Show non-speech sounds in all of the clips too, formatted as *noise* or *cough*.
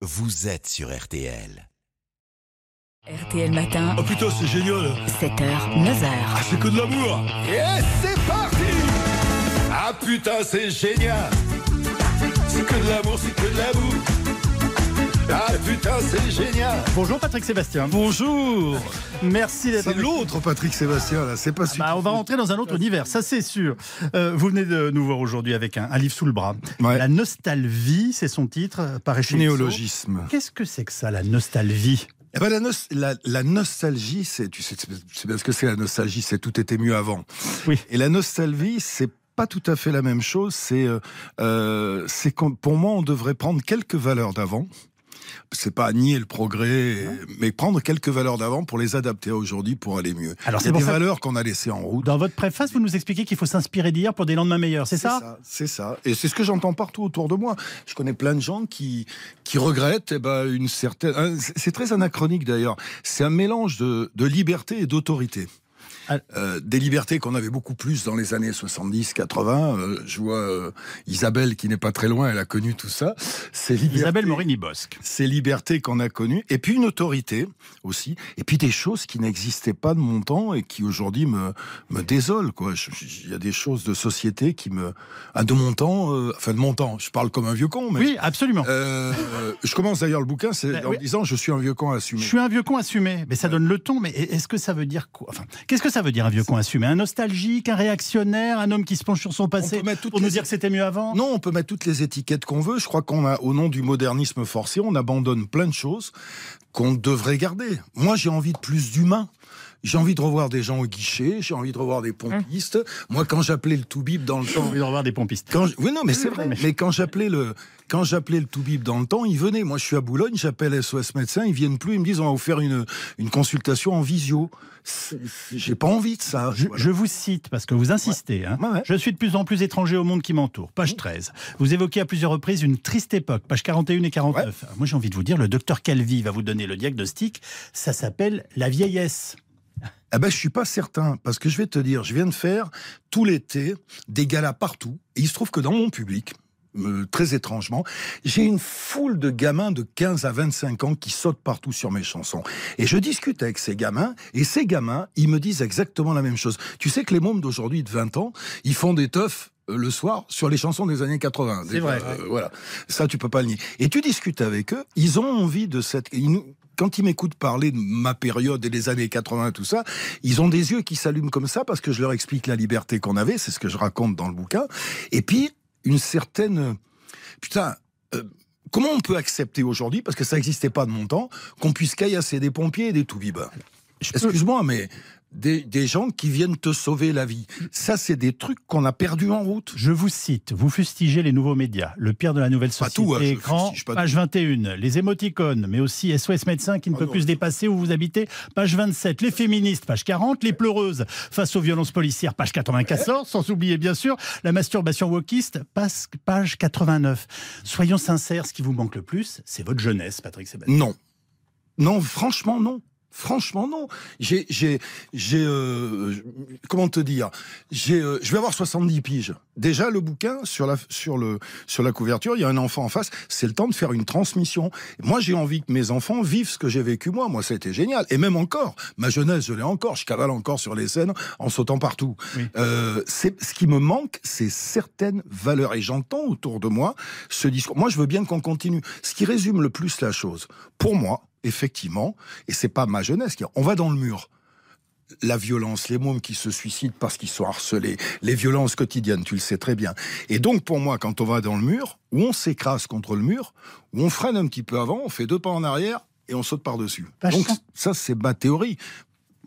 vous êtes sur RTL. RTL Matin, Oh putain, c'est génial. 7h, 9h. Ah, c'est que de l'amour. Et c'est parti. Ah putain, c'est génial. C'est que de l'amour, c'est que de l'amour Bonjour Patrick Sébastien. Bonjour Merci d'être C'est l'autre Patrick Sébastien, là, c'est pas celui Bah, on va rentrer dans un autre univers, ça c'est sûr. Euh, vous venez de nous voir aujourd'hui avec un, un livre sous le bras. Ouais. La nostalgie, c'est son titre, euh, paraît chez. Néologisme. Qu'est-ce que c'est que ça, la nostalgie? Eh ben, la, nos- la, la nostalgie, c'est, tu sais, bien ce que c'est la nostalgie, c'est tout était mieux avant. Oui. Et la nostalgie, c'est pas tout à fait la même chose. C'est, euh, euh, pour moi, on devrait prendre quelques valeurs d'avant. C'est pas nier le progrès, mais prendre quelques valeurs d'avant pour les adapter à aujourd'hui pour aller mieux. Alors, c'est des ça- valeurs qu'on a laissées en route. Dans votre préface, vous nous expliquez qu'il faut s'inspirer d'hier pour des lendemains meilleurs, c'est ça, C'est ça. Et c'est ce que j'entends partout autour de moi. Je connais plein de gens qui, qui regrettent eh ben, une certaine. c'est- C'est très anachronique d'ailleurs. C'est un mélange de, de liberté et d'autorité. Euh, des libertés qu'on avait beaucoup plus dans les années 70, 80. Euh, je vois euh, Isabelle qui n'est pas très loin, elle a connu tout ça. C'est liberté- Isabelle Morini-Bosque. ces libertés qu'on a connues, et puis une autorité aussi, et puis des choses qui n'existaient pas de mon temps et qui aujourd'hui me, me désolent. Il y a des choses de société qui me... Ah, de mon temps, enfin de mon temps, je parle comme un vieux con, mais... Oui, absolument. Je commence d'ailleurs le bouquin Ben en oui. disant je suis un vieux con assumé. Je suis un vieux con assumé, mais ça donne le ton. Mais est-ce que ça veut dire quoi? Enfin, qu'est-ce que ça veut dire un vieux con assumé Un nostalgique, un réactionnaire, un homme qui se penche sur son passé pour nous les- dire que c'était mieux avant? Non, on peut mettre toutes les étiquettes qu'on veut. Je crois qu'on a, au nom du modernisme forcé, on abandonne plein de choses qu'on devrait garder. Moi, j'ai envie de plus d'humain. J'ai envie de revoir des gens au guichet, j'ai envie de revoir des pompistes. Moi, quand j'appelais le Toubib dans le J'ai temps, envie de revoir des pompistes. quand je- oui, non, mais c'est vrai. Mais quand j'appelais le, quand j'appelais le Toubib dans le temps, ils venaient. Moi, je suis à Boulogne, j'appelle SOS médecin, ils viennent plus, ils me disent on va vous faire une, une consultation en visio. J'ai pas envie de ça. Je, Voilà. je vous cite parce que vous insistez. hein. Ouais, ouais. Je suis de plus en plus étranger au monde qui m'entoure. Page 13. Vous évoquez à plusieurs reprises une triste époque. Page 41 et 49. Alors Moi, j'ai envie de vous dire, le docteur Calvi va vous donner le diagnostic. Ça s'appelle la vieillesse. Ah ben, je suis pas certain, parce que je vais te dire, je viens de faire tout l'été des galas partout, et il se trouve que dans mon public, euh, très étrangement, j'ai une foule de gamins de 15 à 25 ans qui sautent partout sur mes chansons. Et je discute avec ces gamins, et ces gamins, ils me disent exactement la même chose. Tu sais que les mômes d'aujourd'hui de 20 ans, ils font des teufs euh, le soir sur les chansons des années 80. C'est vrai. euh, voilà. Ça, tu peux pas le nier. Et tu discutes avec eux, ils ont envie de cette... ils Quand ils m'écoutent parler de ma période et des années 80, tout ça, ils ont des yeux qui s'allument comme ça parce que je leur explique la liberté qu'on avait, c'est ce que je raconte dans le bouquin. Et puis, une certaine... Putain... euh, Comment on peut accepter aujourd'hui, parce que ça n'existait pas de mon temps, qu'on puisse caillasser des pompiers et des toubibs Excuse-moi, mais des, des gens qui viennent te sauver la vie. Ça, c'est des trucs qu'on a perdus en route. Je vous cite, vous fustigez les nouveaux médias, le pire de la nouvelle Pas société tout, hein, écran, pas page 21, les émoticônes, mais aussi SOS médecin qui ne Ah peut non. plus se dépasser où vous habitez, page 27, les féministes, page 40, les pleureuses face aux violences policières, page 94, sans oublier bien sûr la masturbation wokiste, page, page 89. Soyons sincères, ce qui vous manque le plus, c'est votre jeunesse, Patrick Sébastien. Non. Non, franchement, non. Franchement, non. J'ai, j'ai, j'ai, euh, comment te dire? J'ai, euh, je vais avoir 70 piges. Déjà, le bouquin sur la, sur le, sur la couverture, il y a un enfant en face. C'est le temps de faire une transmission. Moi, j'ai envie que mes enfants vivent ce que j'ai vécu moi. Moi, ça a été génial. Et même encore, ma jeunesse, je l'ai encore. Je cavale encore sur les scènes en sautant partout. Oui. Euh, c'est ce qui me manque, c'est certaines valeurs. Et j'entends autour de moi ce discours. Moi, je veux bien qu'on continue. Ce qui résume le plus la chose, pour moi, effectivement, et c'est pas ma jeunesse qui, on va dans le mur. La violence, les mômes qui se suicident parce qu'ils sont harcelés, les violences quotidiennes, tu le sais très bien. Et donc, pour moi, quand on va dans le mur, où on s'écrase contre le mur, où on freine un petit peu avant, on fait deux pas en arrière et on saute par-dessus. Donc, ça, c'est ma théorie.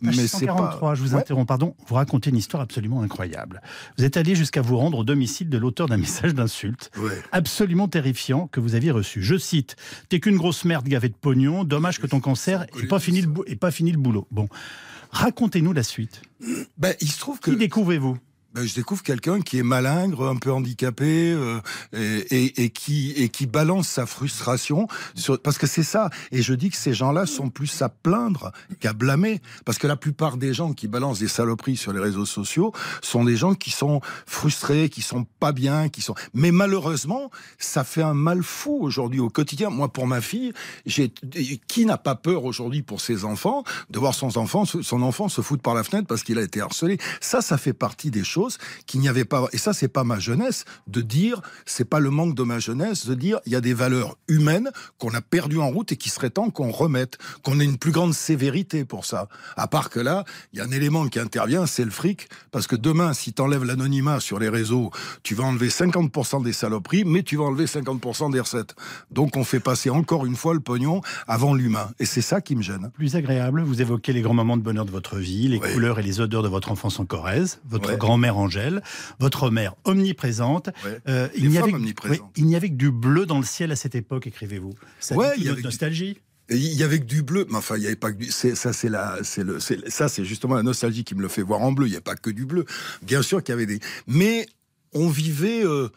Page Mais c'est 143, pas. je vous Ouais. interromps, pardon. Vous racontez une histoire absolument incroyable. Vous êtes allé jusqu'à vous rendre au domicile de l'auteur d'un *laughs* message d'insulte Ouais. absolument terrifiant que vous aviez reçu. Je cite T'es qu'une grosse merde gavée de pognon, dommage que ton cancer n'ait pas, fini le bou- pas fini le boulot. Bon, racontez-nous la suite. Ben, il se trouve que. Qui découvrez-vous? Ben, je découvre quelqu'un qui est malingre, un peu handicapé, euh, et, qui, balance sa frustration, parce que c'est ça. Et je dis que ces gens-là sont plus à plaindre qu'à blâmer, parce que la plupart des gens qui balancent des saloperies sur les réseaux sociaux sont des gens qui sont frustrés, qui sont pas bien, qui sont. Mais malheureusement, ça fait un mal fou aujourd'hui au quotidien. Moi, pour ma fille, qui n'a pas peur aujourd'hui pour ses enfants de voir son enfant, son enfant se foutre par la fenêtre parce qu'il a été harcelé? Ça, ça fait partie des choses qu'il n'y avait pas. Et ça, c'est pas ma jeunesse de dire, c'est pas le manque de ma jeunesse de dire, il y a des valeurs humaines qu'on a perdues en route et qui serait temps qu'on remette, qu'on ait une plus grande sévérité pour ça. À part que là, il y a un élément qui intervient, c'est le fric, parce que demain, si tu enlèves l'anonymat sur les réseaux, tu vas enlever 50% des saloperies, mais tu vas enlever 50% des recettes. Donc on fait passer encore une fois le pognon avant l'humain. Et c'est ça qui me gêne. Plus agréable, vous évoquez les grands moments de bonheur de votre vie, les couleurs et les odeurs de votre enfance en Corrèze, votre grand-mère Angèle, votre mère omniprésente. Euh, il n'y avait, avait que du bleu dans le ciel à cette époque, écrivez-vous. Ça ouais, il y avait nostalgie. Il y avait que du bleu, mais enfin, il n'y avait pas que du. Ça, c'est la, c'est le, ça, c'est justement la nostalgie qui me le fait voir en bleu. Il n'y a pas que du bleu. Bien sûr qu'il y avait des, mais on vivait. Euh,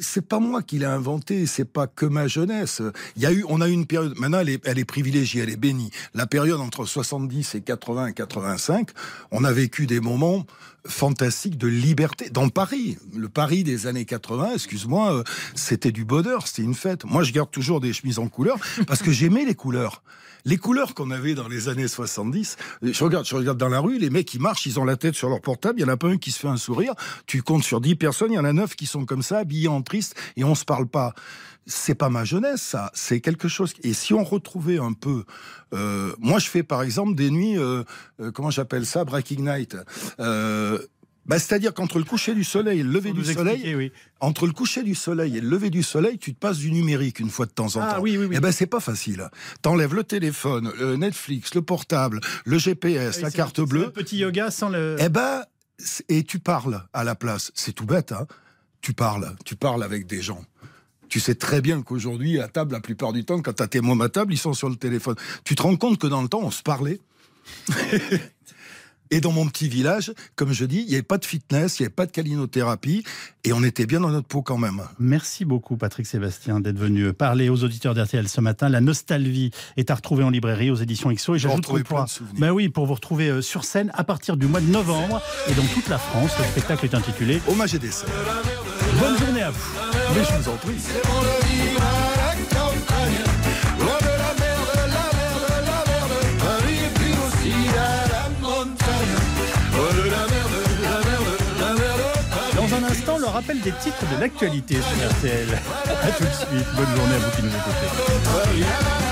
c'est pas moi qui l'ai inventé, c'est pas que ma jeunesse. Il y a eu, on a eu une période, maintenant elle est, privilégiée, elle est bénie. La période entre 70 et 80 et 85, on a vécu des moments fantastiques de liberté. Dans Paris, le Paris des années 80, excuse-moi, euh, c'était du bonheur, c'était une fête. Moi, je garde toujours des chemises en couleur parce que j'aimais les couleurs les couleurs qu'on avait dans les années 70. Je regarde, je regarde dans la rue, les mecs qui marchent, ils ont la tête sur leur portable, il y en a pas un qui se fait un sourire. Tu comptes sur 10 personnes, il y en a 9 qui sont comme ça, habillés triste, et on se parle pas. C'est pas ma jeunesse, ça. C'est quelque chose. Et si on retrouvait un peu, euh, moi je fais par exemple des nuits, euh, euh, comment j'appelle ça, Breaking Night. Bah, c'est-à-dire qu'entre le coucher du soleil et le lever du soleil, oui. entre le coucher du soleil et le lever du soleil, tu te passes du numérique une fois de temps en ah, temps. Oui, oui, oui. Eh ben c'est pas facile. T'enlèves le téléphone, le Netflix, le portable, le GPS, la carte bleue. Un petit yoga sans le. Eh ben et tu parles à la place. C'est tout bête, hein. Tu parles, tu parles avec des gens. Tu sais très bien qu'aujourd'hui, à table, la plupart du temps, quand tu as tes mômes à table, ils sont sur le téléphone. Tu te rends compte que dans le temps, on se parlait. *laughs* Et dans mon petit village, comme je dis, il n'y avait pas de fitness, il n'y avait pas de calinothérapie, et on était bien dans notre peau quand même. Merci beaucoup, Patrick Sébastien, d'être venu parler aux auditeurs d'RTL ce matin. La nostalgie est à retrouver en librairie aux éditions XO. Et j'ajoute qu'on pourra, ben oui, pour vous retrouver euh, sur scène à partir du mois de novembre et dans toute la France. Le spectacle est intitulé Hommage et dessin. Bonne journée à vous. Mais je vous en prie. rappel des titres de l'actualité sur RTL. A tout de suite. Bonne journée à vous qui nous écoutez.